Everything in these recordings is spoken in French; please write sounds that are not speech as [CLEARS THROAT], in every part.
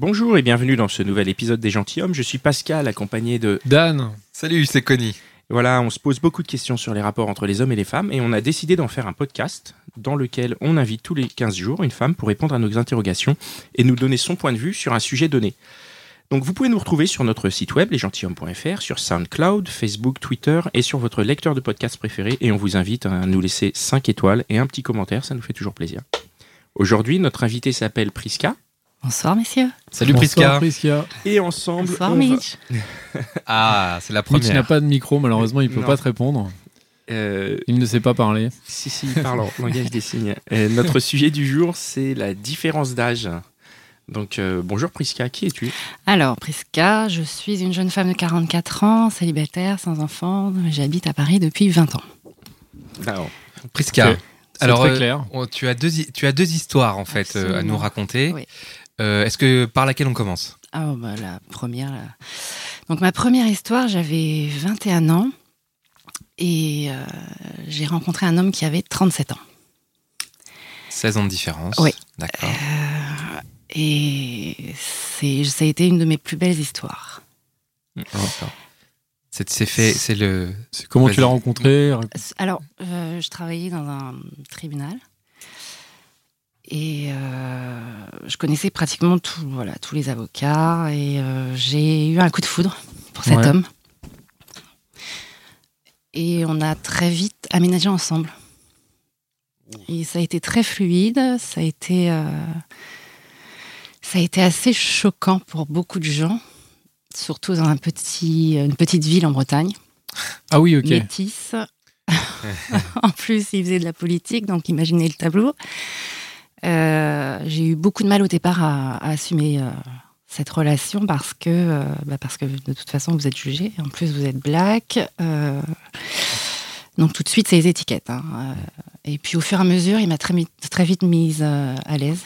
Bonjour et bienvenue dans ce nouvel épisode des Gentilhommes. Je suis Pascal, accompagné de... Dan, Salut, c'est Connie. Voilà, on se pose beaucoup de questions sur les rapports entre les hommes et les femmes et on a décidé d'en faire un podcast dans lequel on invite tous les 15 jours une femme pour répondre à nos interrogations et nous donner son point de vue sur un sujet donné. Donc vous pouvez nous retrouver sur notre site web lesgentilhommes.fr, sur SoundCloud, Facebook, Twitter et sur votre lecteur de podcast préféré et on vous invite à nous laisser 5 étoiles et un petit commentaire, ça nous fait toujours plaisir. Aujourd'hui, notre invité s'appelle Priska Bonsoir messieurs. Salut bonsoir, Prisca. Prisca. et ensemble Bonsoir on va- Mitch. [LAUGHS] Ah, c'est la Mitch première. n'a pas de micro, malheureusement, il peut Non. pas te répondre. Euh, Il ne sait pas parler. Si, si, il parle en langage des signes. Euh, notre [LAUGHS] sujet du jour, c'est la différence d'âge. Donc, euh, bonjour Priska, qui es-tu? Alors Priska, je suis une jeune femme de 44 ans, célibataire, sans enfant. J'habite à Paris depuis 20 ans. Alors, Prisca. Alors, très clair. tu, as deux, tu as deux histoires en fait euh, à nous raconter. Oui. Euh, Est-ce que par laquelle on commence? Ah oh, bah, la première. là. Donc ma première histoire, j'avais 21 ans et euh, j'ai rencontré un homme qui avait 37 ans. 16 ans de différence. Oui. D'accord. Et c'est, ça a été une de mes plus belles histoires. D'accord. C'est fait, c'est le. Comment tu l'as rencontré? Alors, euh, je travaillais dans un tribunal et euh, je connaissais pratiquement tout, voilà, tous les avocats et euh, j'ai eu un coup de foudre pour cet Ouais. homme. Et on a très vite aménagé ensemble. Et ça a été très fluide, ça a été, euh, ça a été assez choquant pour beaucoup de gens, surtout dans un petit, une petite ville en Bretagne Ah oui, ok. métisse. [LAUGHS] en plus, il faisait de la politique, donc imaginez le tableau. Euh, j'ai eu beaucoup de mal au départ à, à assumer euh, cette relation parce que, euh, bah, parce que de toute façon, vous êtes jugé. En plus, vous êtes black. euh, donc tout de suite, c'est les étiquettes. hein. Et puis au fur et à mesure, il m'a très, vite mise euh, à l'aise.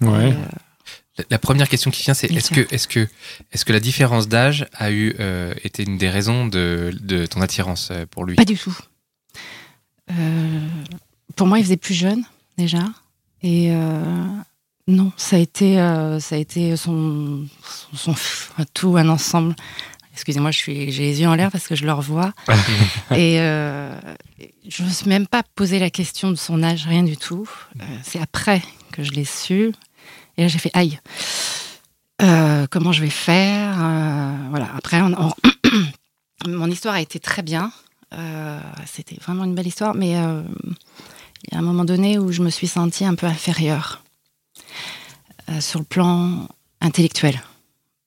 Ouais. Euh, La, première question qui vient, c'est est-ce que, est-ce que, est-ce que la différence d'âge a eu euh, été une des raisons de, de ton attirance pour lui? Pas du tout. Euh, pour moi, il faisait plus jeune déjà. Et euh, non, ça a été, euh, ça a été son, son, son- tout un ensemble. Excusez-moi, je suis, j'ai les yeux en l'air parce que je le revois. [LAUGHS] et euh, je ne me suis même pas posé la question de son âge, rien du tout. Euh, c'est après que je l'ai su. Et là, j'ai fait aïe. Euh, comment je vais faire Voilà. Après, on- on- [CLEARS THROAT] mon histoire a été très bien. C'était vraiment une belle histoire, mais il y a un moment donné où je me suis sentie un peu inférieure euh, sur le plan intellectuel,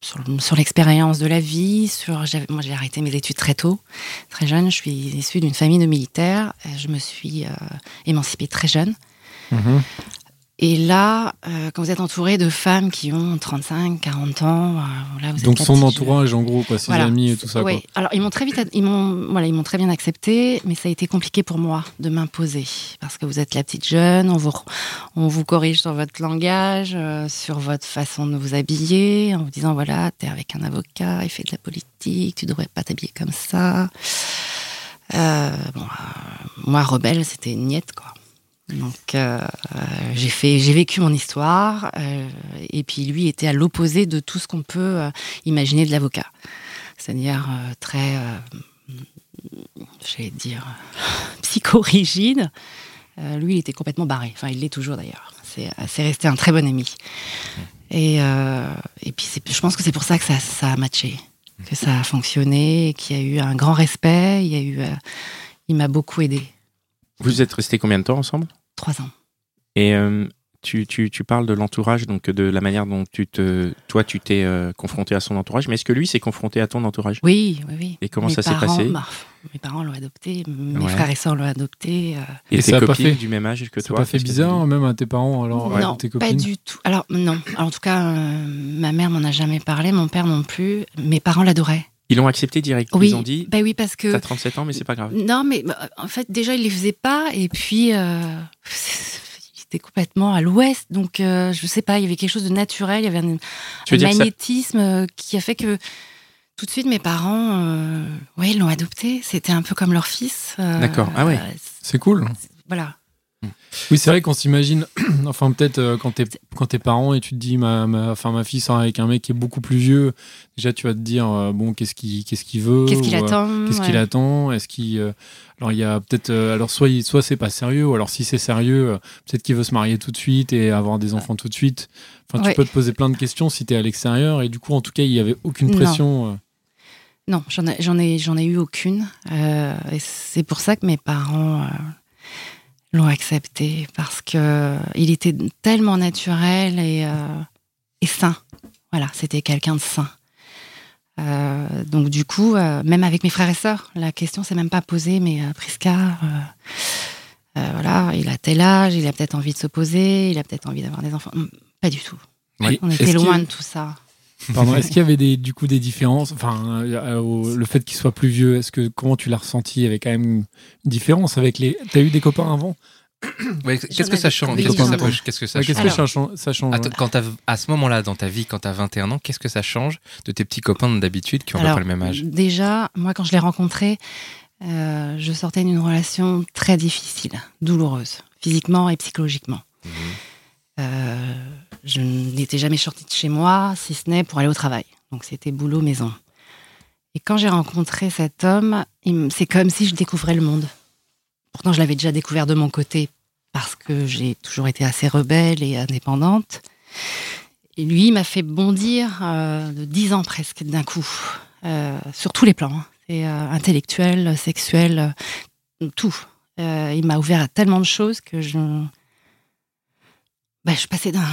sur, le- sur l'expérience de la vie. Sur, moi, j'ai arrêté mes études très tôt, très jeune. Je suis issue d'une famille de militaires. Je me suis euh, émancipée très jeune. Mhm. Et là, euh, quand vous êtes entouré de femmes qui ont 35, 40 ans, euh, là, vous Donc son entourage, en gros, quoi, ses Voilà. amis et tout ça. oui. Quoi. Alors ils m'ont très vite, ils m'ont, voilà, ils m'ont très bien accepté, mais ça a été compliqué pour moi de m'imposer parce que vous êtes la petite jeune, on vous, on vous corrige sur votre langage, euh, sur votre façon de vous habiller, en vous disant voilà, t'es avec un avocat, il fait de la politique, tu devrais pas t'habiller comme ça. Euh, bon, moi rebelle, c'était une niette quoi. Donc euh, j'ai fait, j'ai vécu mon histoire, euh, et puis lui était à l'opposé de tout ce qu'on peut euh, imaginer de l'avocat c'est-à-dire très, j'allais dire, [LAUGHS] psychorigide. Lui, il était complètement barré. Enfin, il l'est toujours d'ailleurs. C'est resté un très bon ami. Et, et puis, je pense que c'est pour ça que ça, a matché, que ça a fonctionné, qu'il y a eu un grand respect. Il y a eu, il m'a beaucoup aidé. vous êtes restés combien de temps ensemble? Trois ans. Et euh, tu, tu, tu parles de l'entourage, donc de la manière dont tu te, toi, tu t'es euh, confronté à son entourage, mais est-ce que lui s'est confronté à ton entourage? Oui, oui, oui. Et comment Mes ça s'est parents- passé? bah, Mes parents l'ont adopté, mes Ouais. frères et sœurs l'ont adopté. euh, Et, Et tes ça a pas copines fait- du même âge que Ça toi t'a fait bizarre, même à tes parents, alors, non, tes pas du tout. Alors, non. Alors, en tout cas, euh, ma mère m'en a jamais parlé, mon père non plus. Mes parents l'adoraient. Ils l'ont accepté direct. Oui, Ils ont dit, bah oui, parce que. t'as 37 ans, mais c'est pas grave. Non, mais euh, en fait, déjà, il les faisait pas. Et puis, euh, [LAUGHS] il était complètement à l'ouest. Donc, euh, je sais pas, il y avait quelque chose de naturel. Il y avait un, ça- magnétisme euh, qui a fait que tout de suite, mes parents, euh, ouais, ils l'ont adopté. C'était un peu comme leur fils. euh, D'accord. Ah ouais. euh, C'est cool. voilà. Oui, c'est vrai qu'on s'imagine, [CLEARS THROAT] enfin peut-être euh, quand t'es quand t'es parent et tu te dis ma, ma, enfin, ma fille sort avec un mec qui est beaucoup plus vieux, déjà tu vas te dire euh, bon qu'est-ce qu'il qu'est-ce qu'il veut, Qu'est-ce qu'il euh, attend Qu'est-ce qu'il attend? Est-ce qu'il euh, alors il y a peut-être euh, alors soit il- soit c'est pas sérieux ou alors si c'est sérieux euh, peut-être qu'il veut se marier tout de suite et avoir des enfants tout de suite. Enfin tu peux te poser plein de questions si t'es à l'extérieur et du coup en tout cas il y avait aucune pression. Non, j'en ai, j'en ai, j'en ai eu aucune. Et c'est pour ça que mes parents l'ont accepté parce que il était tellement naturel et, euh, et sain. Voilà, c'était quelqu'un de sain. Euh, donc du coup, euh, même avec mes frères et sœurs, la question s'est même pas posée. Mais Prisca, voilà, il a tel âge, il a peut-être envie de se poser, il a peut-être envie d'avoir des enfants. Pas du tout. On était loin de tout ça. Pardon, [LAUGHS] est-ce qu'il y avait des, du coup des différences Enfin, euh, au- le fait qu'il soit plus vieux, est-ce que comment tu l'as ressenti? Il y avait quand même une différence avec les. T'as eu des copains avant? [COUGHS] Ouais, Qu'est-ce que ça change? Qu'est-ce que ça peut- Qu'est-ce que ça Ouais, Qu'est-ce change que Alors- ça change, ça change Attends, ouais. quand à ce moment-là dans ta vie, quand t'as 21 ans, qu'est-ce que ça change de tes petits copains d'habitude qui ont Alors, près le même âge? Déjà, moi, quand je l'ai rencontré, euh, je sortais d'une relation très difficile, douloureuse, physiquement et psychologiquement. Mhm. Euh, je n'étais jamais sortie de chez moi, si ce n'est pour aller au travail. Donc, c'était boulot, maison. Et quand j'ai rencontré cet homme, c'est comme si je découvrais le monde. Pourtant, je l'avais déjà découvert de mon côté parce que j'ai toujours été assez rebelle et indépendante. Et lui, il m'a fait bondir euh, de 10 ans presque d'un coup, euh, sur tous les plans. hein. Euh, intellectuel, sexuel, tout. Il m'a ouvert à tellement de choses que je, bah, je passais d'un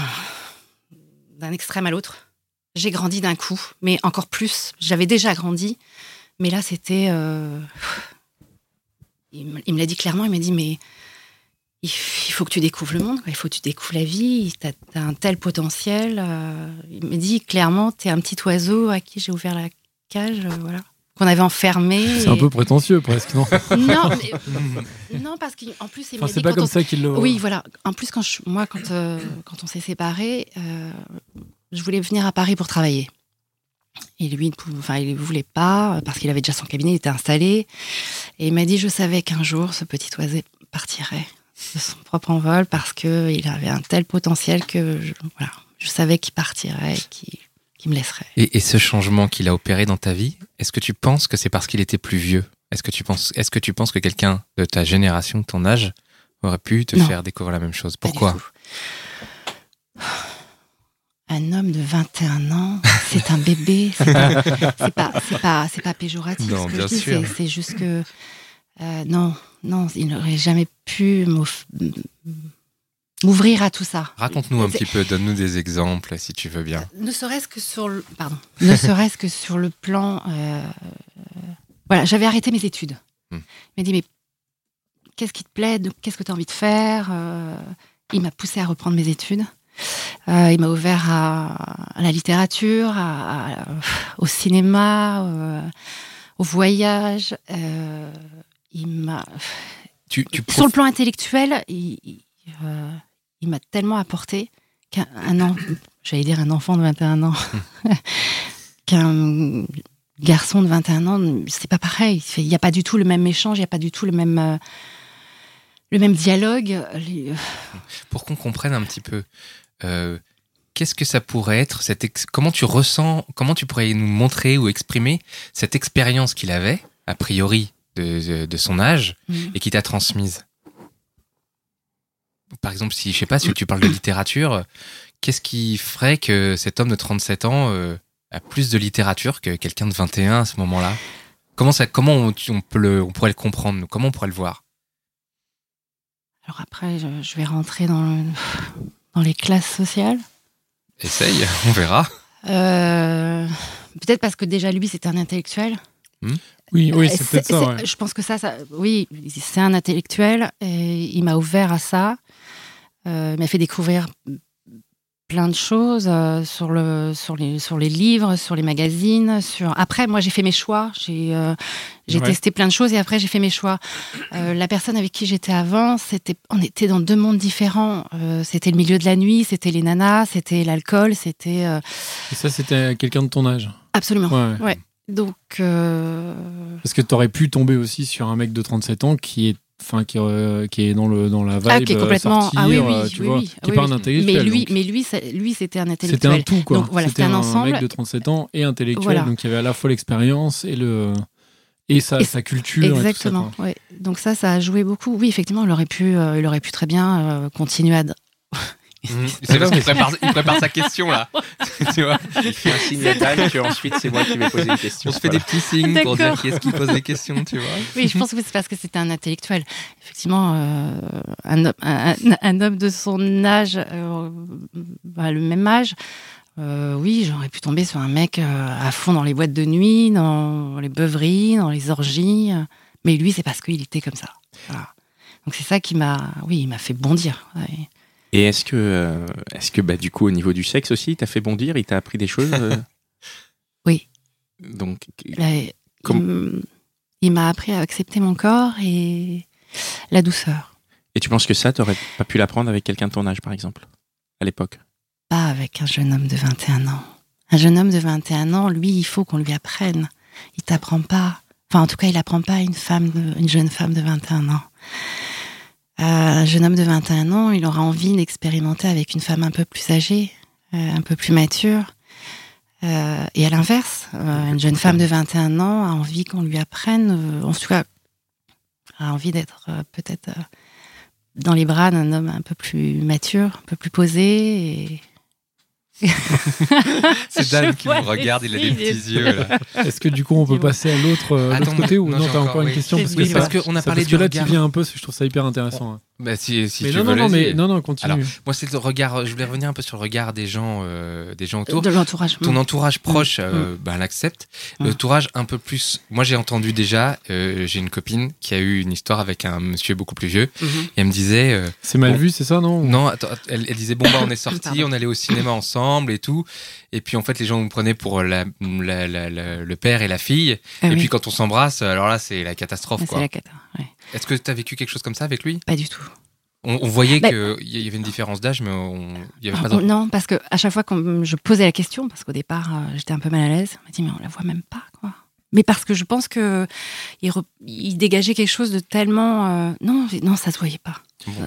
d'un extrême à l'autre. J'ai grandi d'un coup, mais encore plus. J'avais déjà grandi, mais là, c'était. euh, Il me l'a dit clairement. Il m'a dit mais il faut que tu découvres le monde, il faut que tu découvres la vie, tu as, un tel potentiel. euh, il m'a dit clairement, tu es un petit oiseau à qui j'ai ouvert la cage, euh, voilà, qu'on avait enfermé. C'est un peu prétentieux presque, non [LAUGHS] Non, mais- [LAUGHS] non, parce qu'en plus, il Enfin, c'est pas comme on- ça qu'il le. Oui, voilà. En plus, quand je- moi, quand, euh, quand on s'est séparés, euh, je voulais venir à Paris pour travailler. Et lui, il ne pouvait- enfin, il ne voulait pas, parce qu'il avait déjà son cabinet, il était installé. Et il m'a dit, je savais qu'un jour, ce petit oiseau partirait de son propre envol, parce qu'il avait un tel potentiel que je, voilà, je savais qu'il partirait, qu'il me laisserait. Et, et ce changement qu'il a opéré dans ta vie, est-ce que tu penses que c'est parce qu'il était plus vieux? Est-ce que tu penses, est-ce que tu penses que quelqu'un de ta génération, de ton âge, aurait pu te Non. faire découvrir la même chose? Pourquoi? Un homme de 21 ans, c'est un bébé. C'est pas, c'est pas, c'est pas, pas péjoratif. Non, ce que je dis, c'est- juste que euh, non, non, il n'aurait jamais pu m'ouvrir à tout ça. Raconte-nous un petit peu, donne-nous des exemples si tu veux bien. Ne serait-ce que sur le, pardon, [LAUGHS] ne serait-ce que sur le plan, euh, voilà, j'avais arrêté mes études. Hmm. Il m'a dit mais qu'est-ce qui te plaît, qu'est-ce que tu as envie de faire Euh, Il m'a poussé à reprendre mes études. Euh, il m'a ouvert à, à la littérature, à- à- au cinéma, euh, au voyage. Euh, il m'a Tu, tu sur le plan intellectuel, il, euh, il m'a tellement apporté qu'un un an, j'allais dire un enfant de 21 ans, [LAUGHS] qu'un garçon de 21 ans, c'est pas pareil. Il n'y a pas du tout le même échange, il n'y a pas du tout le même, euh, le même dialogue. Les- pour qu'on comprenne un petit peu, euh, qu'est-ce que ça pourrait être cette ex- Comment tu ressens Comment tu pourrais nous montrer ou exprimer cette expérience qu'il avait, a priori, de, de- de son âge, Mhm. et qui t'a transmise? Par exemple, si je sais pas, si tu parles de littérature, qu'est-ce qui ferait que cet homme de 37 ans euh, a plus de littérature que quelqu'un de 21 à ce moment-là? Comment ça Comment on, peut le, on pourrait le comprendre Comment on pourrait le voir? Alors après, je, je vais rentrer dans le, dans les classes sociales. Essaye, on verra. Euh, Peut-être parce que déjà lui, c'était un intellectuel. Oui, oui, c'est peut-être ça. ouais. Je pense que ça, ça oui, c'est un intellectuel et il m'a ouvert à ça. Euh, il m'a fait découvrir plein de choses euh, sur, le, sur, les, sur les livres, sur les magazines. Sur... Après, moi, j'ai fait mes choix. J'ai euh, j'ai Ouais. testé plein de choses et après, j'ai fait mes choix. Euh, la personne avec qui j'étais avant, c'était, on était dans deux mondes différents. C'était le milieu de la nuit, c'était les nanas, c'était l'alcool, c'était... Et ça, c'était quelqu'un de ton âge? absolument. Ouais. Ouais. Donc, euh, Parce que t'aurais pu tomber aussi sur un mec de 37 ans qui est, enfin, qui, euh, qui est dans le dans la vibe. Ah, qui est euh, complètement. sortir, ah oui, oui, tu oui, vois, oui. qui est pas un intellectuel. Mais lui, donc. mais lui, ça- lui, c'était un C'était intellectuel. un tout, quoi. Donc, voilà, c'était c'était un un, ensemble. mec de 37 ans et intellectuel. Voilà. Donc il y avait à la fois l'expérience et le et sa, Et- sa culture. et tout ça, Exactement. ouais. Donc ça, ça a joué beaucoup. Oui, effectivement, il aurait pu, euh, il aurait pu très bien continuer à. [LAUGHS] C'est parce qu'il [LAUGHS] prépare, il prépare sa question là. [LAUGHS] tu vois Il fait un signe à Dan que ensuite c'est moi qui vais poser une question. On se fait des petits signes pour dire qui est-ce qui pose des questions, tu vois. Oui, je pense que c'est parce que c'était un intellectuel. Effectivement, euh, un, homme- un, un- homme de son âge, euh, bah, le même âge. euh, oui, j'aurais pu tomber sur un mec euh, à fond dans les boîtes de nuit, dans les beuveries, dans les orgies. Mais lui, c'est parce qu'il était comme ça. Voilà. Donc c'est ça qui m'a, oui, il m'a fait bondir. ouais. Et est-ce que, euh, est-ce que bah, du coup, au niveau du sexe aussi, il t'a fait bondir Il t'a appris des choses euh [LAUGHS] Oui. Donc, Là, Comme- il m'a appris à accepter mon corps et la douceur. et tu penses que ça, t'aurais pas pu l'apprendre avec quelqu'un de ton âge, par exemple, à l'époque? Pas avec un jeune homme de 21 ans. Un jeune homme de 21 ans, lui, il faut qu'on lui apprenne. Il t'apprend pas. Enfin, en tout cas, il apprend pas à une femme, de- une jeune femme de 21 ans. Un jeune homme de 21 ans, il aura envie d'expérimenter avec une femme un peu plus âgée, euh, un peu plus mature. Euh, et à l'inverse, euh, une jeune femme de 21 ans a envie qu'on lui apprenne, en tout cas, a envie d'être peut-être dans les bras d'un homme un peu plus mature, un peu plus posé. [LAUGHS] C'est Dan qui me regarde, il a des les petits yeux. [LAUGHS] Est-ce que du coup on peut passer à l'autre euh, côté ou non, non t'as encore, une question parce que, Oui, ça- parce qu'on a ça- parlé parce du que là regard. tu viens un peu, je trouve ça hyper intéressant. hein. Bah, si, si mais tu non, veux, non, non, mais non, non, continue. Alors, Moi, c'est le regard. Je voulais revenir un peu sur le regard des gens, euh, des gens autour. De l'entourage. Ton entourage proche, Mm. euh, ben, l'accepte. Mm. L'entourage un peu plus. Moi, j'ai entendu déjà. euh, j'ai une copine qui a eu une histoire avec un monsieur beaucoup plus vieux. Mhm. Et elle me disait. euh, C'est mal Bon. vu, c'est ça, non? Non, attends, elle, elle disait bon bah on est [COUGHS] sortis, Pardon. on allait au cinéma ensemble et tout. Et puis en fait les gens nous prenaient pour la, la- la- la- le père et la fille. Ah et oui. puis quand on s'embrasse, alors là c'est la catastrophe Ah, quoi. C'est la cata. ouais. Est-ce que tu as vécu quelque chose comme ça avec lui? Pas du tout. on, on voyait Bah- qu'il y avait une différence d'âge, mais on- il y avait pas Oh, de... non, parce que à chaque fois que je posais la question, parce qu'au départ euh, j'étais un peu mal à l'aise, on m'a dit mais on la voit même pas quoi. Mais parce que je pense que il, re- il dégageait quelque chose de tellement euh, non non ça se voyait pas.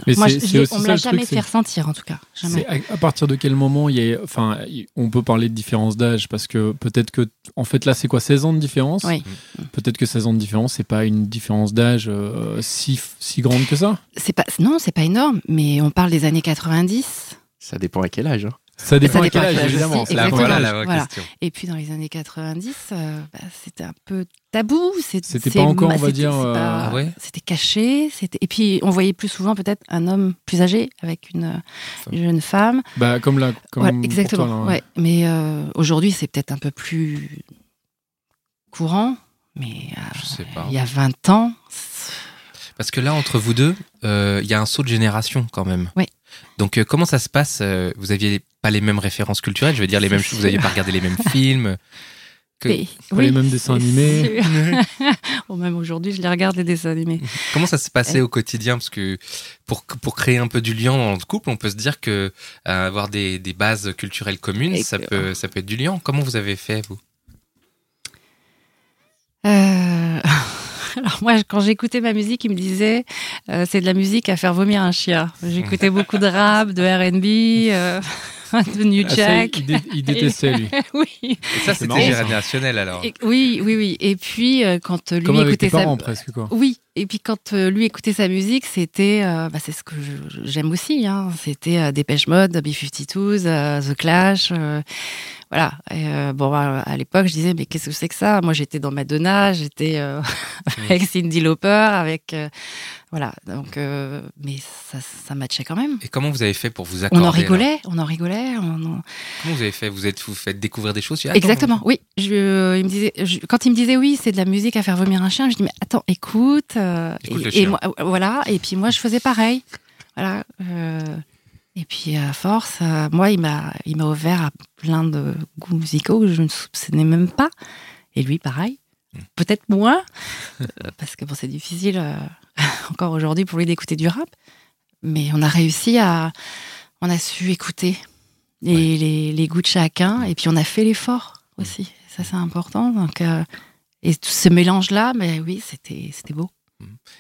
Mais Moi, je- on me ça, l'a jamais truc, fait ressentir en tout cas. Jamais. À, à partir de quel moment il y a, enfin, on peut parler de différence d'âge parce que peut-être que, en fait, là, c'est quoi, 16 ans de différence? Oui. Peut-être que 16 ans de différence, c'est pas une différence d'âge euh, si, si grande que ça? C'est pas non c'est pas énorme, mais on parle des années 90. Ça dépend à quel âge. hein. Ça dépend, Ça à quel dépend à âge, quel âge évidemment. aussi, ça Là, dépend voilà à la l'âge. vraie Voilà. question. Et puis dans les années 90, euh, bah, c'était un peu tabou. C'était pas encore, on va dire, euh, Ah ouais C'était caché. Et puis on voyait plus souvent peut-être un homme plus âgé avec une, une jeune femme. Bah, comme là, comme Ouais, exactement. toi, là, ouais. ouais. Mais euh, aujourd'hui, c'est peut-être un peu plus courant. Mais Je sais pas. il y a 20 ans, Parce que là, entre vous deux, il y a un saut de génération quand même. Oui. Donc, euh, comment ça se passe euh, Vous aviez pas les mêmes références culturelles, je veux dire les mêmes. Vous n'aviez pas regardé les mêmes films. Que- mais- Pas les mêmes dessins animés. [LAUGHS] Bon, même aujourd'hui, je les regarde les dessins animés. Comment ça se passait au quotidien? Parce que pour, pour créer un peu du lien dans le couple, on peut se dire que euh, avoir des, des bases culturelles communes, Et ça que- peut, ça peut être du lien. Comment vous avez fait, vous? Euh, Alors moi, quand j'écoutais ma musique, il me disait euh, c'est de la musique à faire vomir un chien. J'écoutais beaucoup de rap, de R&B, [LAUGHS] de New Ah, ça, Jack. il, dé- il détestait, lui. [LAUGHS] oui. Et ça, c'était générationnel alors. Et- oui, oui, oui. Et puis euh, quand lui Comme avec écoutait tes parents, ça, presque, quoi. oui. et puis quand euh, lui écoutait sa musique, c'était, euh, bah, c'est ce que j'aime aussi. Hein, c'était euh, Dépêche Mode, B52s, euh, The Clash. euh, voilà. Et, euh, bon, à, à l'époque, je disais mais qu'est-ce que c'est que ça? Moi, j'étais dans Madonna, j'étais euh, [LAUGHS] avec Cindy Lauper, avec euh, voilà. Donc, euh, mais ça, ça matchait quand même. Et comment vous avez fait pour vous accorder On en rigolait, on en rigolait. On en- Comment vous avez fait? Vous êtes vous faites découvrir des choses dis, Exactement, oui. Je, euh, il me disait, je- quand il me disait oui, c'est de la musique à faire vomir un chien, je dis mais attends, écoute. euh, Écoute et, le et moi, euh, voilà. Et puis moi, je faisais pareil. Voilà. et puis à force, moi, il m'a, il m'a ouvert à plein de goûts musicaux que je ne soupçonnais même pas. Et lui, pareil. Hmm. Peut-être moins, euh, parce que bon, c'est difficile euh, [LAUGHS] encore aujourd'hui pour lui d'écouter du rap. Mais on a réussi à, on a su écouter les, les, les goûts de chacun, et puis on a fait l'effort aussi. Ça, c'est important. Donc, euh, et tout ce mélange-là, mais oui, c'était, c'était beau.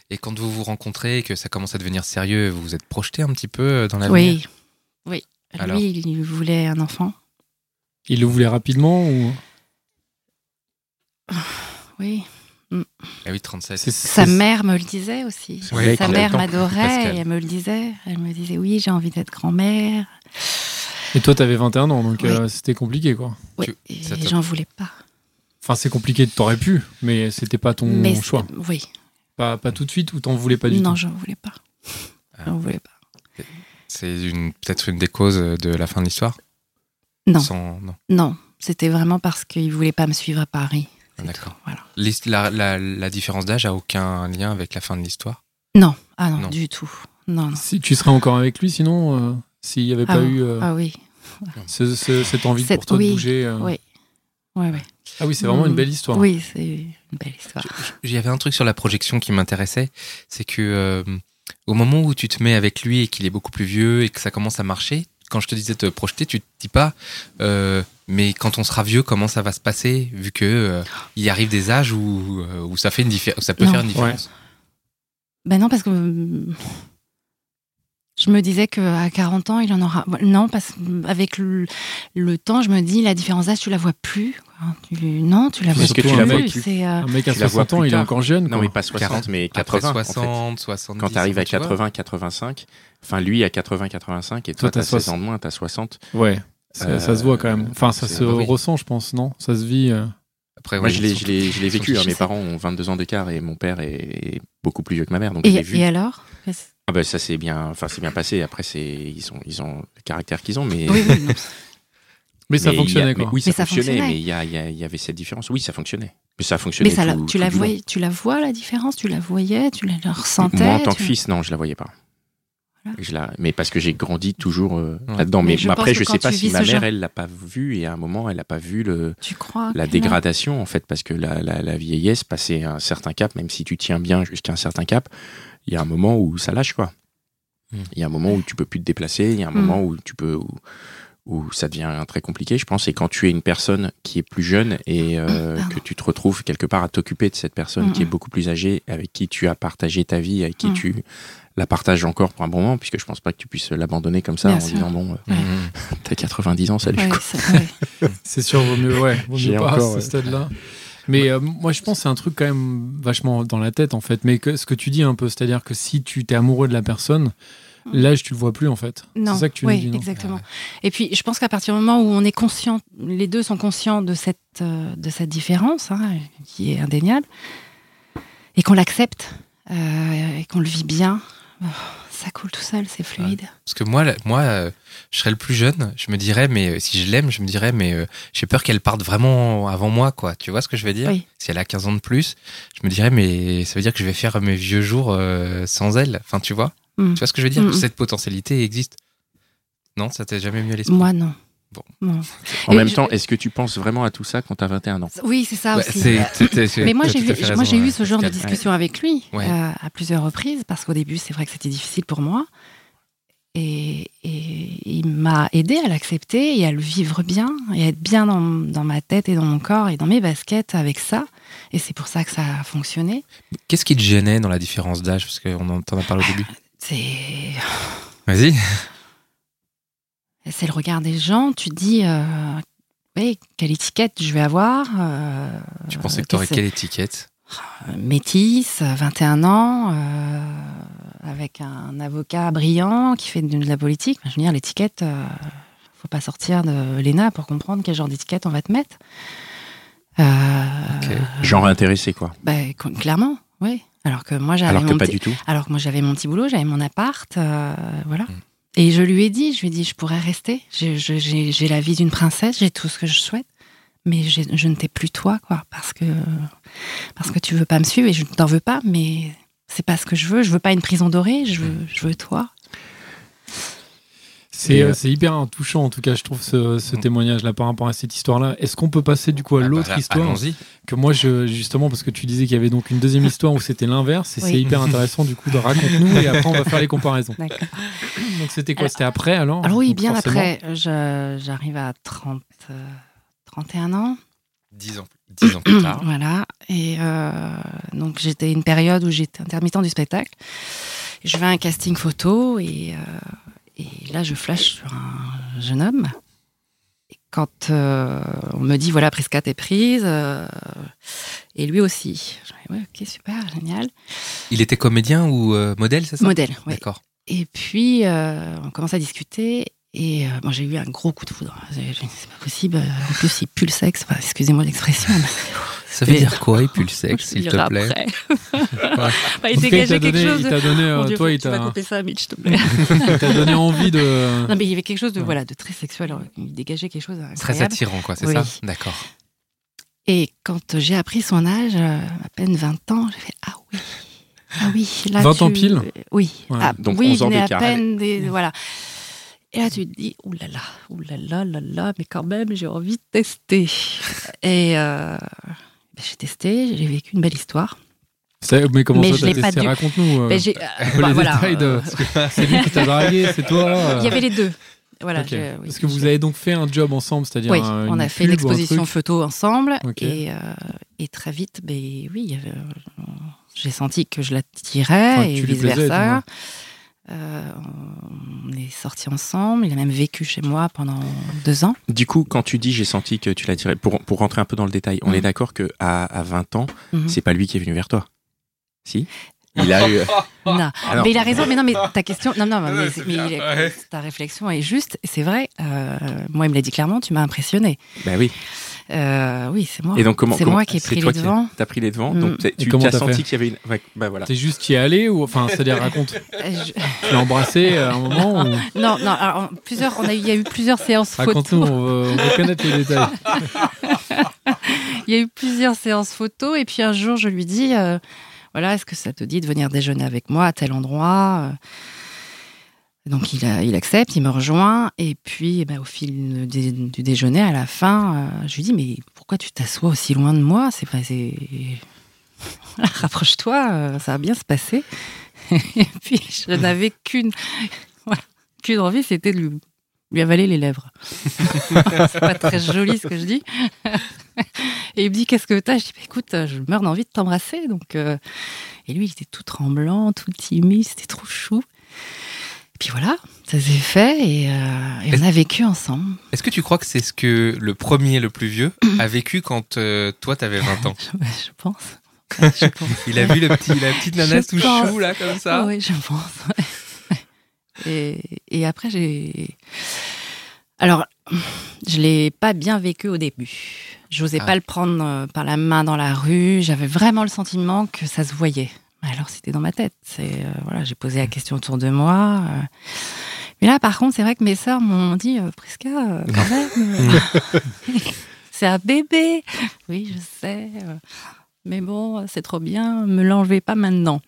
Et quand vous vous rencontrez et que ça commence à devenir sérieux, vous vous êtes projeté un petit peu dans l'avenir? Oui, oui. Alors? Lui, il voulait un enfant. Il le voulait rapidement ou? [SIGHS] Oui. Ah oui, 37. c'est Sa mère me le disait aussi. Oui, Sa mère m'adorait et elle me le disait. Elle me disait oui, j'ai envie d'être grand-mère. Et toi, t'avais 21 ans, donc Oui. euh, c'était compliqué, quoi. Oui, Tu- et j'en voulais pas. Enfin, c'est compliqué, t'aurais pu, mais c'était pas ton Mais c'est- choix. Oui, Pas, pas tout de suite ou t'en voulais pas du non, tout? j'en voulais pas. Ah. J'en voulais pas. C'est une peut-être une des causes de la fin de l'histoire? Non, Sans... Non, non, c'était vraiment parce qu'il voulait pas me suivre à Paris. C'est d'accord. Voilà. La, la, la différence d'âge a aucun lien avec la fin de l'histoire? Non, ah non, Non. du tout. Non, non. Si tu serais encore avec lui, sinon, euh, s'il n'y avait Ah pas eu euh, Ah oui, ce- ce- cette envie Cette- pour toi oui, de bouger. euh. oui. ouais, ouais. Ah oui, c'est vraiment Mm. une belle histoire. Oui, c'est une belle histoire. Il y avait un truc sur la projection qui m'intéressait, c'est que euh, au moment où tu te mets avec lui et qu'il est beaucoup plus vieux et que ça commence à marcher, quand je te disais te projeter, tu te dis pas, euh, mais quand on sera vieux, comment ça va se passer, vu que euh, il arrive des âges où, euh, où ça fait une où ça peut Non. faire une différence? Ben non, parce que je me disais qu'à 40 ans, il en aura. Non, parce qu'avec le, le temps, je me dis, la différence d'âge, tu la vois plus. Tu- Non, tu la vois plus. tu la vois plus? Un mec à Tu la vois 60 ans, il est encore jeune. Non, quoi. mais pas 60, mais 80. Après en fait. 60, 70. Quand tu arrives à tu vois. 80, 85, enfin lui à 80, 85, et toi, t'as t'as 16 soix- ans de moins, t'as 60. Ouais, ça, Euh, ça se voit quand même. Enfin, ça se oui. ressent, je pense, non? Ça se vit. euh. Après, Moi, oui, je l'ai, vécu. hein. Mes parents ont 22 ans d'écart et mon père est beaucoup plus vieux que ma mère, donc et, vu. et alors? Ah bah, ça s'est bien, enfin c'est bien passé. Après, c'est ils ont, ils ont le caractère qu'ils ont, mais. Oui, oui, non. [LAUGHS] Mais ça mais a- fonctionnait, mais quoi. oui, ça Mais ça fonctionnait, fonctionnait. mais il y, a- il y avait cette différence. Oui, ça fonctionnait. Mais ça fonctionnait. Mais ça, la- tout- tu, tout la du long. voyais, tu la vois, la différence? Tu la voyais Tu la, ressentais Moi, en tant que fils, non, je la voyais pas. Voilà. Je la... Mais parce que j'ai grandi toujours euh, Ouais. là-dedans. Mais, Mais je après, je que sais pas si ma mère, genre- elle l'a pas vu et à un moment, elle n'a pas vu le, Tu crois la dégradation en fait, parce que la, la, la vieillesse, passer un certain cap, même si tu tiens bien jusqu'à un certain cap, il y a un moment où ça lâche quoi. Mm. Il y a un moment où tu peux plus te déplacer, il y a un Mm. moment où tu peux où, où ça devient très compliqué, je pense. Et quand tu es une personne qui est plus jeune et euh, Pardon. que tu te retrouves quelque part à t'occuper de cette personne qui est beaucoup plus âgée, avec qui tu as partagé ta vie, avec qui Mm. tu la partages encore pour un bon moment, puisque je pense pas que tu puisses l'abandonner comme ça Bien en sûr. disant bon, euh, Mhm. [LAUGHS] t'as 90 ans, salut. Ouais, c'est- ouais. [LAUGHS] C'est sûr, vaut mieux, ouais, vaut mieux pas encore, à ce stade-là. Mais euh, moi, je pense que c'est un truc quand même vachement dans la tête, en fait. Mais que, ce que tu dis un peu, c'est-à-dire que si tu t'es amoureux de la personne, l'âge, tu le vois plus, en fait. Non, C'est ça que tu oui, nous dis, non exactement. Ouais. Et puis, je pense qu'à partir du moment où on est conscient, les deux sont conscients de cette, euh, de cette différence, hein, qui est indéniable, et qu'on l'accepte, euh, et qu'on le vit bien, oh, ça coule tout seul, c'est fluide. Parce que moi, moi, euh, je serais le plus jeune. Je me dirais, mais euh, si je l'aime, je me dirais, mais euh, j'ai peur qu'elle parte vraiment avant moi, quoi. Tu vois ce que je veux dire? Oui. Si elle a 15 ans de plus, je me dirais, mais ça veut dire que je vais faire mes vieux jours euh, sans elle. Enfin, tu vois? Mm. Tu vois ce que je veux dire? Mm, mm. Cette potentialité existe. Non, ça t'est jamais mis à l'esprit? Moi, non. Bon. Non. En Et même je- temps, est-ce que tu penses vraiment à tout ça quand t'as 21 ans? Oui, c'est ça Ouais, aussi. c'est- Mais moi, j'ai fait moi, raison, j'ai eu euh, ce genre de discussion avec lui Ouais. euh, à plusieurs reprises, parce qu'au début, c'est vrai que c'était difficile pour moi. Et, et il m'a aidé à l'accepter et à le vivre bien, et à être bien dans, dans ma tête et dans mon corps et dans mes baskets avec ça. Et c'est pour ça que ça a fonctionné. Qu'est-ce qui te gênait dans la différence d'âge? Parce qu'on en a parlé au début. C'est Vas-y. c'est le regard des gens. Tu te dis, euh, oui, quelle étiquette je vais avoir euh, Tu pensais que t'aurais que- quelle étiquette? Euh, métisse, 21 ans, euh, avec un avocat brillant qui fait de, la politique. Je veux dire, l'étiquette, euh, faut pas sortir de l'ENA pour comprendre quel genre d'étiquette on va te mettre. Euh. Genre intéressé, quoi. bah, cl- clairement, oui. Alors que moi, j'avais mon petit- du tout. alors que moi j'avais mon petit boulot, j'avais mon appart, euh, voilà. Mm. Et je lui ai dit, je lui ai dit, je pourrais rester. J'ai la vie d'une princesse, j'ai tout ce que je souhaite, mais je ne t'ai plus toi, quoi, parce que parce que tu veux pas me suivre et je ne t'en veux pas, mais c'est pas ce que je veux. Je veux pas une prison dorée, je veux, je veux toi. C'est euh, euh, c'est hyper touchant, en tout cas, je trouve, ce, ce Mm. témoignage-là par rapport à cette histoire-là. Est-ce qu'on peut passer du coup à Ah bah, l'autre histoire Allons-y. que moi, je, justement, parce que tu disais qu'il y avait donc une deuxième [LAUGHS] histoire où c'était l'inverse, et Oui. c'est hyper intéressant du coup de raconte-nous et après on va faire les comparaisons. [LAUGHS] Donc c'était quoi? Alors- C'était après alors? Alors oui, Donc, bien forcément. après, j'arrive à 30, euh, 31 ans. Dix ans, dix ans plus tard. [CLEARS THROAT] Voilà. Et euh, donc, j'étais une période où j'étais intermittent du spectacle. Je vais à un casting photo et, euh, et là, je flash sur un jeune homme. Et quand euh, on me dit, voilà, Prisca, t'es prise, euh, et lui aussi. Je dis, ouais, ok, super, génial. Il était comédien ou euh, modèle, c'est ça? Modèle, oui. D'accord. Et puis, on commence à discuter. Et moi, j'ai eu un gros coup de foudre. C'est pas possible. En plus, il pue le sexe. Enfin, excusez-moi l'expression. mais Ça veut dire quoi, il pue le sexe, je [LAUGHS] s'il te plaît après. [LAUGHS] Bah, il En dégageait t'a quelque donné, chose il t'a donné, euh, Dieu, toi, il que tu vas t'a couper ça, Mitch, s'il te [LAUGHS] plaît. il t'a donné envie de. non, mais il y avait quelque chose de, Ouais. voilà, de très sexuel. Il dégageait quelque chose Très attirant, quoi, c'est Oui. ça D'accord. Et quand j'ai appris son âge, euh, à peine 20 ans, j'ai fait Ah oui. Ah oui. Là, 20 ans tu- pile Oui. Ouais. Ah, Donc, oui, 11 ans venait à d'écart. peine des. Voilà. Et là, tu te dis, oulala, oulala, là là, mais quand même, j'ai envie de tester. Et euh, j'ai testé, j'ai vécu une belle histoire. Mais comment Mais ça je t'as testé? dû- Raconte-nous. euh, Ben, bah, les voilà, détails de. euh, C'est lui qui t'a dragué, c'est toi. euh, Il y avait les deux. Voilà. ok. je- oui, Parce que vous avez donc fait un job ensemble, c'est-à-dire Oui, un- on a fait une exposition photo ensemble et, euh, et très vite, ben oui, il y avait, euh, j'ai senti que je l'attirais Enfin, et tu Euh, on est sortis ensemble. Il a même vécu chez moi pendant deux ans. Du coup, quand tu dis j'ai senti que tu l'as tiré, pour, pour rentrer un peu dans le détail, on Mhm. est d'accord que à, à 20 ans, Mhm. c'est pas lui qui est venu vers toi. Si? Il a eu. [LAUGHS] Non. Alors- mais il a raison. Mais non, mais [LAUGHS] ta question, non, non, mais, il ta réflexion est juste. C'est vrai. euh, moi, il me l'a dit clairement. Tu m'as impressionné. Bah oui. Euh, oui, c'est moi. Et donc comment c'est comment- moi qui ai c'est pris les devants. T'as pris les devants. Mm. Donc tu comment as t'as senti qu'il y avait une. Ouais, bah voilà. T'es juste qui est allé ou enfin c'est-à-dire [LAUGHS] raconte. Euh, je- Tu l'as embrassé à un moment ou... [LAUGHS] Non, non. alors, plusieurs. On a eu, il y a eu plusieurs séances Raconte-nous, photo. on veut, on veut connaître les détails. [LAUGHS] Il y a eu plusieurs séances photos et puis un jour je lui dis euh, voilà est-ce que ça te dit de venir déjeuner avec moi à tel endroit euh? Donc il, accepte il me rejoint et puis eh ben, au fil du, déjeuner à la fin euh, je lui dis mais pourquoi tu t'assois aussi loin de moi? C'est pas [LAUGHS] rapproche-toi euh, ça va bien se passer [LAUGHS] et puis je n'avais qu'une [LAUGHS] qu'une envie c'était de lui avaler les lèvres. c'est pas très joli ce que je dis. Et il me dit qu'est-ce que t'as? Je dis bah, écoute, je meurs d'envie de t'embrasser. Donc euh, et lui il était tout tremblant, tout timide, c'était trop chou. Et puis voilà, ça s'est fait et, euh, et on a vécu ensemble. Est-ce que tu crois que c'est ce que le premier, le plus vieux, [CLEARS THROAT] a vécu quand euh, toi t'avais 20 ans? [LAUGHS] Je, je pense. Ouais, je pense. [LAUGHS] Il a vu le petit, la petite nana tout pense. chou là comme ça Oui, je pense. Et, et après, j'ai. Alors, je l'ai pas bien vécu au début. J'osais Ah. pas le prendre euh, par la main dans la rue. J'avais vraiment le sentiment que ça se voyait. Alors, c'était dans ma tête. C'est euh, voilà, j'ai posé la question autour de moi. euh. Mais là, par contre, c'est vrai que mes sœurs m'ont dit euh, Prisca, euh, quand même, [LAUGHS] [LAUGHS] c'est un bébé. Oui, je sais. mais bon, c'est trop bien. Me l'enlevez pas maintenant.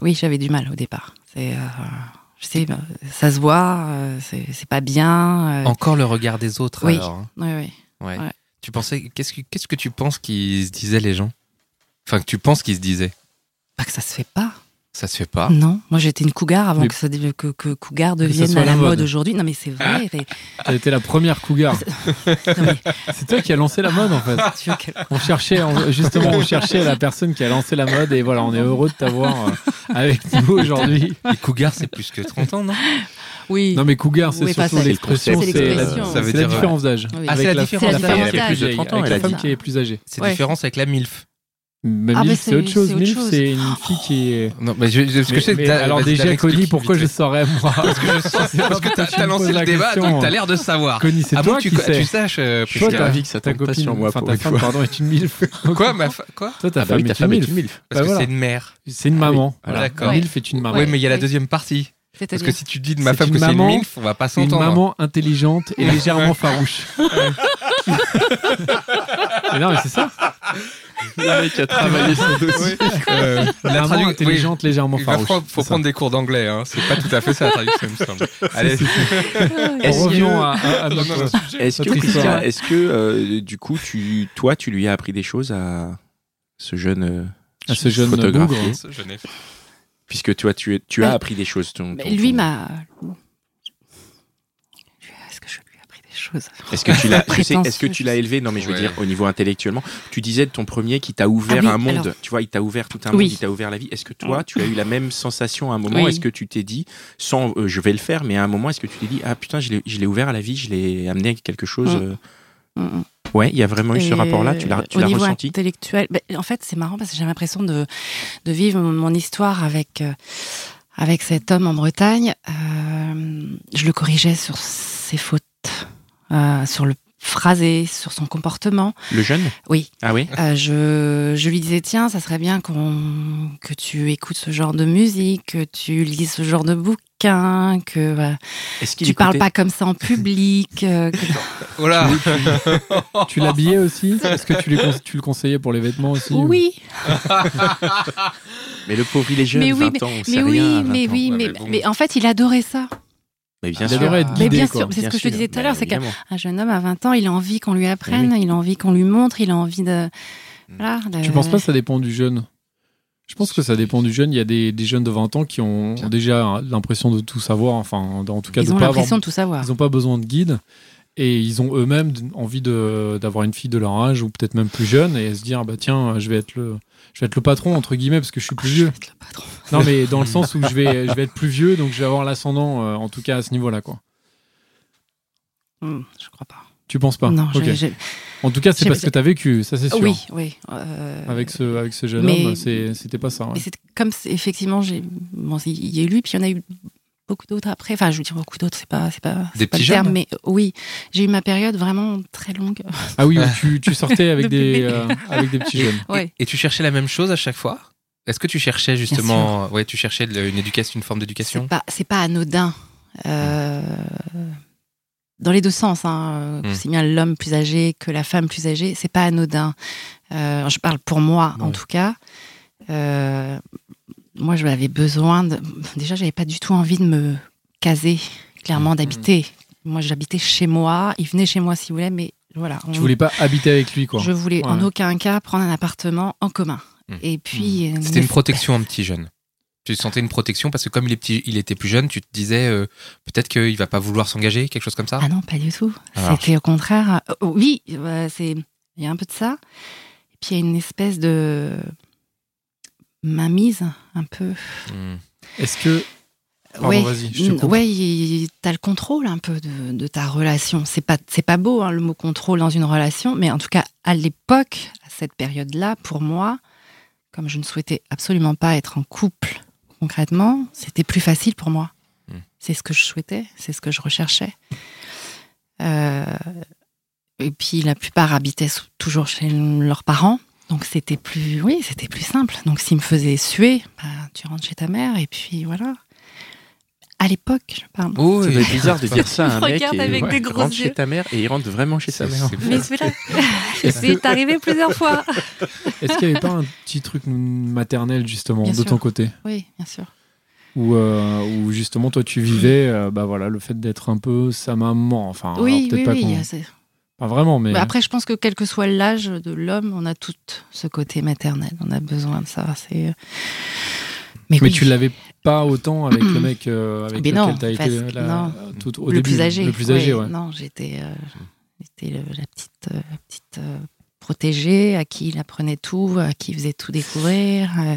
Oui, j'avais du mal au départ. C'est, je sais, ça se voit, c'est, pas bien. Encore le regard des autres Oui. alors. hein. oui, oui. Ouais. Ouais. Tu pensais qu'est-ce que qu'est-ce que tu penses qu'ils se disaient les gens? Enfin que tu penses qu'ils se disaient Pas que ça se fait pas. Ça se fait pas. Non, moi j'étais une cougar avant Mais- que, ça, dev- que, que cougar devienne à la la mode mode. aujourd'hui. Non mais c'est vrai. mais- T'as été la première cougar. [LAUGHS] mais [LAUGHS] C'est toi qui as lancé la mode en fait. quel- On cherchait, on- justement, on cherchait la personne qui a lancé la mode et voilà, on est heureux de t'avoir euh, avec nous aujourd'hui. Les cougars, c'est plus que 30 ans, non? Oui. Non mais cougar, c'est Oui, surtout c'est- l'expression, c'est la, Ça veut la dire, différence d'âge. Oui. Ah, c'est la la d'âge. femme C'est la qui est différence plus d'âge. vieille, 30 ans, avec la femme qui est plus âgée. C'est Ouais. différence avec la MILF. Mais Ah, mais MILF, c'est autre chose. MILF, c'est une fille qui est. Non, mais je, je- ce que Mais- mais alors déjà, Connie, pourquoi je saurais moi [LAUGHS] Parce que je sens, c'est parce que t'as Tu me lancé le la débat, question. donc t'as l'air de savoir. Connie, c'est toi que tu, qui que tu sais. saches, euh, Toi, Priscilla. ta, que ça ta copine, sur moi enfin ta une femme, pardon, est une MILF. [LAUGHS] Quoi, ma quoi Toi, ta Ah bah femme est une MILF. une MILF. Parce Bah que c'est une mère. C'est une maman. Voilà. D'accord. MILF est une maman. Oui, mais il y a la deuxième partie. Parce que si tu dis de ma femme une que c'est une maman- MILF, on va pas Une s'entendre. maman intelligente et légèrement farouche. mais non, mais c'est ça. Le mec a travaillé son dossier. Euh, la Maman tradu- intelligente, légèrement Il va farouche. prendre- faut prendre des cours d'anglais, hein. c'est pas tout à fait ça la [LAUGHS] traduction, il me semble. Allez, Est-ce Revenons que- à, à- à Est-ce que, est-ce que euh, du coup, tu, toi, tu lui as appris des choses à ce jeune, euh, À ce jeune photographe? Puisque toi, tu, tu as Ouais. appris des choses. ton- ton- lui ton- m'a. Est-ce que je lui ai Est-ce que tu l'as, [LAUGHS] je sais, est-ce que Prétentieux, tu l'as élevé? Non, mais je veux Ouais. dire au niveau intellectuellement. Tu disais de ton premier qui t'a ouvert Ah oui, un monde. alors- Tu vois, il t'a ouvert tout un Oui. monde. Il t'a ouvert la vie. Est-ce que toi, tu as eu la même sensation à un moment? Oui. Est-ce que tu t'es dit, sans, euh, je vais le faire, mais à un moment, est-ce que tu t'es dit, ah putain, je l'ai, je l'ai ouvert à la vie, je l'ai amené à quelque chose. Mm. euh, Mm, mm. Ouais, il y a vraiment eu ce rapport-là? Tu l'as, tu ressenti? intellectuel, ben, en fait, c'est marrant parce que j'ai l'impression de, de vivre mon, mon histoire avec, euh, avec cet homme en Bretagne. Euh, je le corrigeais sur ses fautes, euh, sur le phrasé, sur son comportement. Le jeune Oui. Ah oui? Euh, je, je lui disais, tiens, ça serait bien qu'on, que tu écoutes ce genre de musique, que tu lises ce genre de bouquin, que tu parles écoutait- pas comme ça en public. euh, que- [LAUGHS] Voilà. Tu l'habillais aussi? Est-ce que tu, lui conse- tu le conseillais pour les vêtements aussi ou- Oui, [LAUGHS] Mais le pauvre, il est jeune, Mais oui, 20 ans, on mais sait oui, rien. à 20 mais ans. oui, Ouais, mais, mais bon. mais en fait, il adorait ça. Mais bien sûr. Mais bien c'est ce que je te disais tout à Bah, l'heure, c'est qu'un jeune homme à 20 ans, il a envie qu'on lui apprenne, il a envie qu'on lui montre, il a envie de. Voilà, de- Tu penses pas que ça dépend du jeune? Je pense que ça dépend du jeune. Il y a des, des jeunes de 20 ans qui ont déjà l'impression de tout savoir, enfin, en tout cas, Ils de ont pas avoir l'impression de tout savoir. Ils n'ont pas besoin de guide et ils ont eux-mêmes envie de- d'avoir une fille de leur âge ou peut-être même plus jeune et se dire bah tiens je vais être le je vais être le patron entre guillemets parce que je suis plus vieux. Le patron. Non mais dans le sens où je vais je vais être plus vieux donc je vais avoir l'ascendant euh, en tout cas à ce niveau-là quoi. Hmm, je crois pas. Tu penses pas? Non, En tout cas c'est parce que tu as vécu ça c'est sûr. Oui, oui. euh, Avec ce avec ce jeune mais- homme c'était pas ça. ouais. Mais comme effectivement, j'ai bon, il y a eu lui, puis il y en a eu beaucoup d'autres après. Enfin, je veux dire beaucoup d'autres, c'est pas, c'est pas, Des pas petits le terme, jeunes mais oui, j'ai eu ma période vraiment très longue. Ah oui tu, tu sortais avec [LAUGHS] De des euh, avec des petits jeunes. Ouais. Et tu cherchais la même chose à chaque fois? Est-ce que tu cherchais justement, ouais, tu cherchais une éducation, une forme d'éducation? C'est pas, c'est pas anodin. Euh, dans les deux sens, hein, euh, Mm. aussi bien l'homme plus âgé que la femme plus âgée, c'est pas anodin. Euh, je parle pour moi, en tout cas. Euh, moi, j'avais besoin de. Déjà, j'avais pas du tout envie de me caser, clairement, d'habiter. Moi, j'habitais chez moi. Il venait chez moi s'il voulait, mais voilà. Tu on- voulais pas habiter avec lui quoi. Je voulais en aucun cas prendre un appartement en commun. Mm. Et puis. euh, C'était une protection un petit jeune. Tu sentais une protection parce que comme il, est petit, il était plus jeune, tu te disais euh, peut-être qu'il va pas vouloir s'engager, quelque chose comme ça? Ah non, pas du tout. C'était au contraire. euh, oui, euh, c'est. Il y a un peu de ça. Et puis il y a une espèce de mainmise, un peu. Hmm. Est-ce que ouais, ouais, il- t'as le contrôle un peu de, de ta relation. C'est pas, c'est pas beau hein, le mot contrôle dans une relation, mais en tout cas à l'époque, à cette période-là, pour moi, comme je ne souhaitais absolument pas être en couple concrètement, c'était plus facile pour moi. Mm. C'est ce que je souhaitais, c'est ce que je recherchais. Euh, et puis la plupart habitaient toujours chez leurs parents. Donc c'était plus, oui, c'était plus simple. Donc s'ils me faisaient suer, bah, tu rentres chez ta mère et puis voilà. À l'époque, je parle. Oh, être bizarre de dire ça à un mec Regarde et avec des gros rentre chez ta mère et il rentre vraiment chez sa C'est- mère. c'est Mais [LAUGHS] Est-ce c'est arrivé plusieurs fois. [LAUGHS] est-ce qu'il n'y avait pas un petit truc maternel justement Bien de sûr. ton côté? Oui, bien sûr. où, euh, où justement toi tu vivais euh, bah voilà le fait d'être un peu sa maman enfin alors, oui, peut-être oui, pas, oui. Pas vraiment mais Mais après, je pense que quel que soit l'âge de l'homme, on a tout ce côté maternel. On a besoin de ça. C'est Mais, Mais oui. tu l'avais pas autant avec le mec euh, avec Mais lequel non, t'as été parce- la- non. tout au le début. plus âgé. Le plus âgé, ouais. ouais. Non, j'étais euh, j'étais le- la petite, euh, la petite euh, protégée à qui il apprenait tout, à qui il faisait tout découvrir. euh.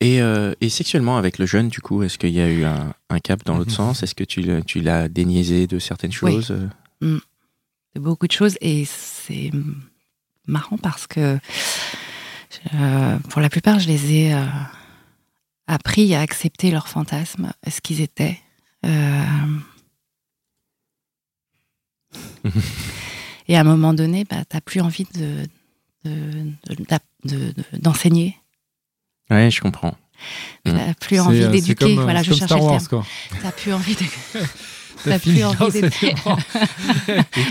Et, euh, et sexuellement, avec le jeune, du coup, est-ce qu'il y a eu un, un cap dans l'autre [LAUGHS] sens? Est-ce que tu, l'as- tu l'as déniaisé de certaines Oui. choses euh? De beaucoup de choses et c'est marrant parce que euh, pour la plupart, je les ai euh, appris à accepter leurs fantasmes, ce qu'ils étaient. Euh, [LAUGHS] et à un moment donné, bah, t'as plus envie de de- de- d'ap- de- de- d'enseigner, Ouais, je comprends. T'as plus C'est, envie euh, d'éduquer. euh, Voilà, c'est je comme cherchais Star le Wars, terme. quoi. T'as plus envie de [LAUGHS] T'as plus envie d'être-.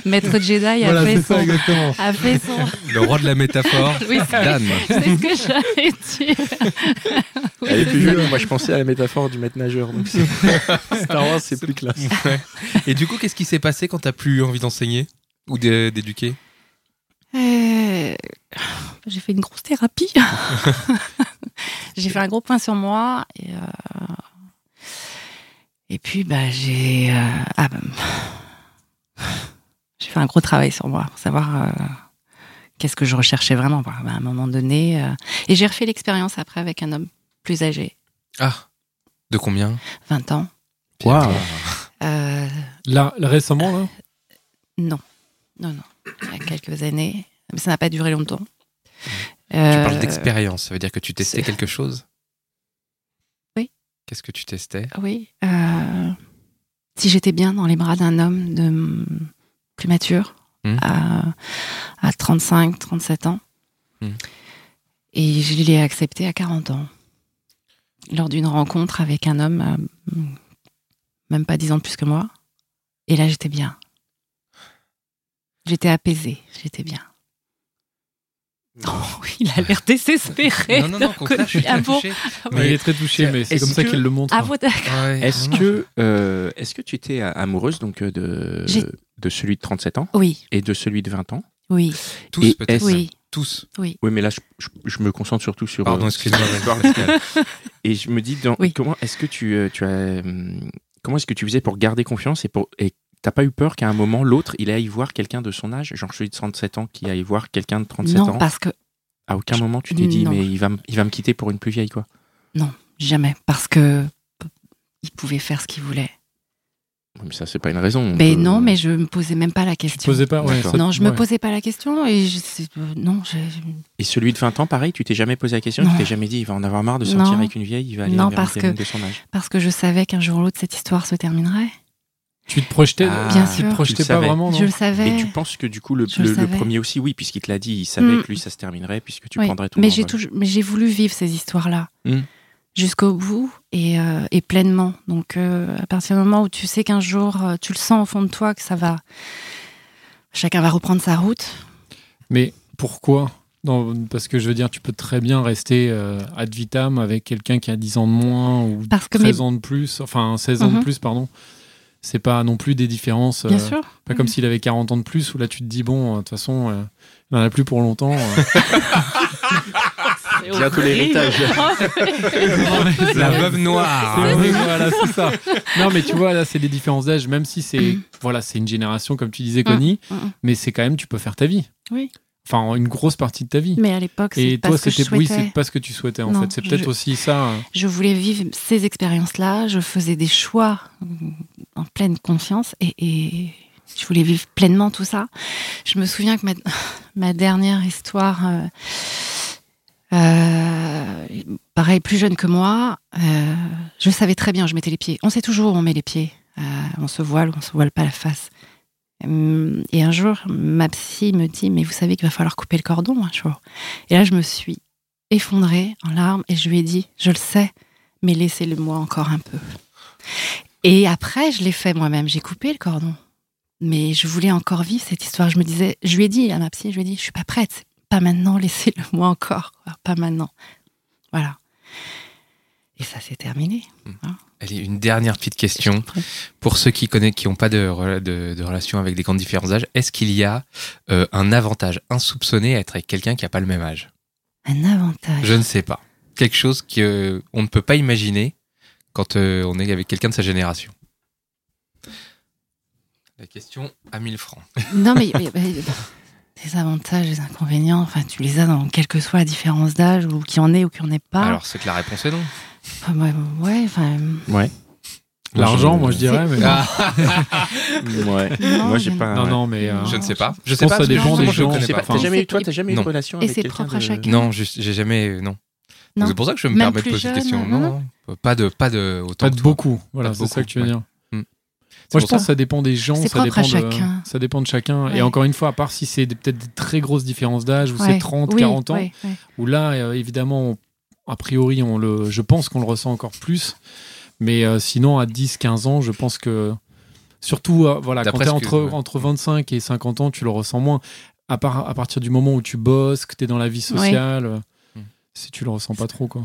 Maître Jedi a fait ça, son, exactement. a fait son. Le roi de la métaphore, [LAUGHS] Oui, c'est Dan. c'est ce que j'allais dire. [LAUGHS] Oui, Elle est plus ça. Moi, je pensais à la métaphore du maître nageur. Donc [LAUGHS] Star Wars, c'est plus classe. Ouais. Et du coup, qu'est-ce qui s'est passé quand t'as plus envie d'enseigner ou d'é- d'éduquer? Euh, J'ai fait une grosse thérapie. j'ai fait un gros point sur moi. Et, euh, et puis, bah, j'ai euh, ah, bah, j'ai fait un gros travail sur moi pour savoir euh, qu'est-ce que je recherchais vraiment. Bah, à un moment donné. euh, et j'ai refait l'expérience après avec un homme plus âgé, Ah, de combien? 20 ans. Waouh. Euh, Là, là, récemment, là? non, non, non. Il y a quelques années. Mais ça n'a pas duré longtemps. Tu Euh, parles d'expérience, ça veut dire que tu testais quelque chose? Qu'est-ce que tu testais? Oui. euh, si j'étais bien dans les bras d'un homme de plus mature, Hmm. à, à 35, 37 ans, Hmm. et je l'ai accepté à 40 ans, lors d'une rencontre avec un homme, euh, même pas 10 ans de plus que moi. Et là, j'étais bien. J'étais apaisée, j'étais bien. Oh, [LAUGHS] oui, il a l'air désespéré. Non, non, non, contraire, je suis Ah bon touché. Mais Il est très touché, mais c'est comme ça qu'il le montre. Ah, vous, d'accord. Ouais, Est-ce que, euh, est-ce que tu étais amoureuse donc euh, de, de celui de 37 ans Oui, et de celui de 20 ans oui, Tous peut-être oui. Tous. Oui, mais là, je, je- je me concentre surtout sur. Pardon, euh, excuse-moi. [LAUGHS] Et je me dis, dans- Oui. comment est-ce que tu, tu as, hum, comment est-ce que tu faisais pour garder confiance et pour et t'as pas eu peur qu'à un moment l'autre il aille voir quelqu'un de son âge, genre celui de 37 ans qui aille voir quelqu'un de 37 Non, ans? parce que À aucun moment tu t'es dit Non. mais il va, me- il va me quitter pour une plus vieille quoi. Jamais, parce que il pouvait faire ce qu'il voulait. Mais ça c'est pas une raison. on Mais peut- non, mais je me posais même pas la Tu question. posais pas, ouais. Ça- non, je me ouais. posais pas la question et je, euh, non, je, Et celui de 20 ans, pareil, tu t'es jamais posé la question, Non. tu t'es jamais dit il va en avoir marre de sortir Non. avec une vieille, il va aller Non, vers parce une gamine que- de son âge. parce que je savais qu'un jour ou l'autre cette histoire se terminerait. Tu te projetais, Ah, Bien tu te projetais Tu pas savais. vraiment, non je le savais. Et tu penses que du coup le, premier aussi oui puisqu'il te l'a dit, il savait Mm. que lui ça se terminerait puisque tu Oui, prendrais ton mais j'ai toujours, mais j'ai voulu vivre ces histoires-là Mm. jusqu'au bout et, euh, et pleinement. Donc euh, à partir du moment où tu sais qu'un jour euh, tu le sens au fond de toi que ça va, chacun va reprendre sa route. Mais pourquoi Non, Parce que je veux dire, tu peux très bien rester euh, ad vitam avec quelqu'un qui a 10 ans de moins ou Parce que 13 mes- ans de plus, enfin 16 ans de Mhm. plus, pardon. C'est pas non plus des différences. Bien euh, sûr. Pas comme s'il avait 40 ans de plus, où là tu te dis, bon, euh, de toute façon, euh, il n'en a plus pour longtemps. euh. Bientôt l'héritage. [LAUGHS] [LAUGHS] La veuve noire. Voilà, c'est ça. Non, mais tu vois, là, c'est des différences d'âge, même si c'est Mm. voilà, c'est une génération, comme tu disais, Connie, Mm, mm. mais c'est quand même, tu peux faire ta vie. Oui. Enfin, une grosse partie de ta vie. Mais à l'époque, c'est Et pas toi, ce que je c'était oui, c'est pas ce que tu souhaitais en Non, fait. C'est peut-être je- aussi ça. euh, je voulais vivre ces expériences-là, je faisais des choix mm, en pleine conscience et, et je voulais vivre pleinement tout ça. Je me souviens que ma, [LAUGHS] ma dernière histoire, euh, euh, pareil, plus jeune que moi, euh, je savais très bien je mettais les pieds. On sait toujours où on met les pieds. Euh, on se voile ou on se voile pas la face. Hum, Et un jour, ma psy me dit, mais vous savez qu'il va falloir couper le cordon un jour. Et là, je me suis effondrée en larmes et je lui ai dit, je le sais, mais laissez-le moi encore un peu. Et après, je l'ai fait moi-même, j'ai coupé le cordon. Mais je voulais encore vivre cette histoire. Je me disais, je lui ai dit à ma psy, je lui ai dit, je suis pas prête, pas maintenant, laissez-le [LAUGHS] moi encore, pas maintenant. Voilà. Et ça s'est terminé. Allez, une dernière petite question. Pour ceux qui connaissent, qui n'ont pas de, rela- de, de relation avec des grands différents âges, est-ce qu'il y a euh, un avantage insoupçonné à être avec quelqu'un qui n'a pas le même âge? Un avantage. Je ne sais pas. quelque chose qu'on ne peut pas imaginer quand euh, on est avec quelqu'un de sa génération La question à 1000 francs. [LAUGHS] Non, mais, mais- mais- les avantages, les inconvénients, enfin, tu les as dans quelle que soit la différence d'âge, ou qu'il y en ait ou qu'il n'y en ait pas. Alors, c'est que la réponse est non. Enfin, ouais, ouais, enfin. Ouais. L'argent, moi je dirais. Mais... Ah, [LAUGHS] Ouais. Non, Moi, j'ai mais- pas. Non, non, mais. euh, je ne sais pas. Je sais pense pas. que ça dépend justement, des je gens. connais Je sais pas. t'as jamais eu, toi, t'as jamais eu Non. de relation Et avec c'est quelqu'un propre à de- chacun. Non, juste- j'ai jamais. euh, Non. Non. C'est pour ça que je me Même permets de plus poser jeune, cette question. non, Non, non. Pas de, pas de autant Pas que de toi. beaucoup. Voilà, Pas de c'est ça que tu veux dire. C'est Moi, pour je pense ça. que ça dépend des gens, C'est ça propre à dépend, de, chacun. ça dépend de chacun. Ouais. Et encore une fois, à part si c'est des- peut-être des très grosses différences d'âge, ou c'est Ouais. 30, Oui, 40 ans, ouais, ouais. où là, euh, évidemment, on- a priori, on le, je pense qu'on le ressent encore plus. Mais euh, sinon, à 10, 15 ans, je pense que. Surtout, euh, voilà, quand D'après tu es ce que- entre, ouais. entre 25 et 50 ans, tu le ressens moins. À, part, à partir du moment où tu bosses, que tu es dans la vie sociale, euh, Mm. si tu le ressens pas trop, quoi.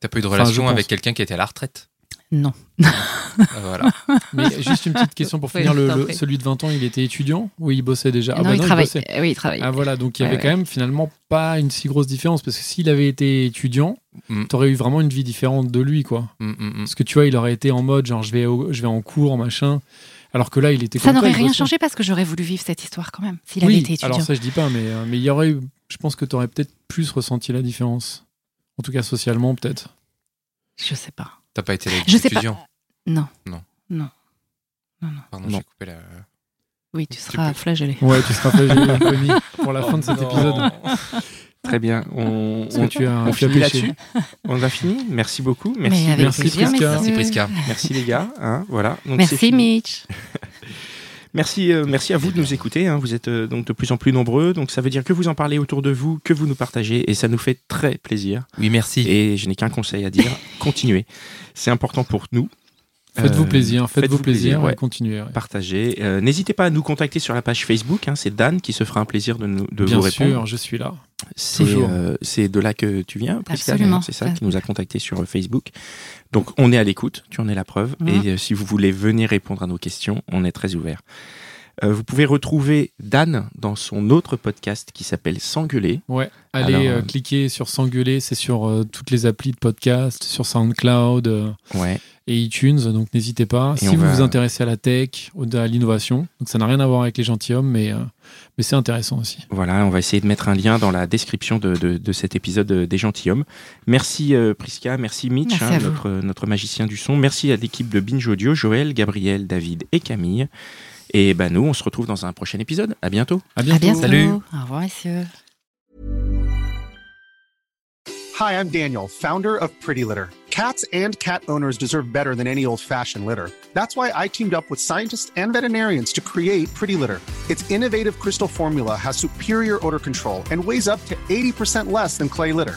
T'as pas eu de relation avec quelqu'un qui était à la retraite? Non. Ah, Voilà. Mais juste une petite question pour Oui, finir. le, celui de 20 ans, il était étudiant ou il bossait déjà? Ah bah il non, travaille. bossait. Euh, Oui, il travaille. Ah voilà, donc il y Ouais, avait quand ouais. même finalement pas une si grosse différence parce que s'il avait été étudiant, Mm. t'aurais eu vraiment une vie différente de lui quoi. Mm, mm, mm. Parce que tu vois, il aurait été en mode genre je vais au- je vais en cours machin, alors que là il était Ça n'aurait rien bossait. changé parce que j'aurais voulu vivre cette histoire quand même, s'il avait été étudiant. alors ça je dis pas, mais euh, mais il y aurait eu, je pense que t'aurais peut-être plus ressenti la différence. En tout cas socialement peut-être. Je sais pas. T'as pas été Je sais pas. étudiant. Non. Non. Non. Pardon, Non. j'ai coupé la. Oui, tu Tu seras peux- flagellé. Ouais, tu seras flagellé, [LAUGHS] pour la fin de cet Oh, épisode. non. Très bien. On, on, tu as, on finit là-dessus. On a fini. Merci beaucoup. Merci. Merci, plaisir, Prisca. Merci, Prisca. Merci les gars. hein, voilà. Donc, c'est Merci fini. Mitch. [LAUGHS] Merci, euh, merci à vous de nous écouter. hein. Vous êtes euh, donc de plus en plus nombreux. Donc ça veut dire que vous en parlez autour de vous, que vous nous partagez, et ça nous fait très plaisir. Oui, merci. Et je n'ai qu'un conseil à dire continuez. C'est important pour nous. Faites-vous Euh, plaisir, faites-vous faites-vous plaisir, plaisir, et ouais. continuez. ouais. Partagez. Euh, N'hésitez pas à nous contacter sur la page Facebook. hein. C'est Dan qui se fera un plaisir de, nous, de Bien vous répondre. sûr, je suis là. C'est euh, c'est de là que tu viens, Absolument. C'est ça qui nous a contacté sur Facebook. Donc on est à l'écoute, tu en es la preuve. Mhm. Et euh, si vous voulez venir répondre à nos questions, on est très ouvert. Euh, vous pouvez retrouver Dan dans son autre podcast qui s'appelle S'engueuler. Ouais, allez Alors, euh, euh, cliquer sur S'engueuler, c'est sur euh, toutes les applis de podcast, sur SoundCloud euh, Ouais. et iTunes, donc n'hésitez pas. Et si vous va- vous intéressez à la tech, à l'innovation, donc ça n'a rien à voir avec les gentilshommes, mais, euh, mais c'est intéressant aussi. Voilà, on va essayer de mettre un lien dans la description de, de- de cet épisode des gentilshommes. Merci euh, Prisca, merci Mitch, Merci hein, notre, notre magicien du son. Merci à l'équipe de Binge Audio, Joël, Gabriel, David et Camille. Et ben nous, on se retrouve dans un prochain épisode. À bientôt. À À bientôt. bientôt. Salut. Au revoir, messieurs. Hi, I'm Daniel, founder of Pretty Litter. Cats and cat owners deserve better than any old fashioned litter. That's why I teamed up with scientists and veterinarians to create Pretty Litter. Its innovative crystal formula has superior odor control and weighs up to 80% less than clay litter.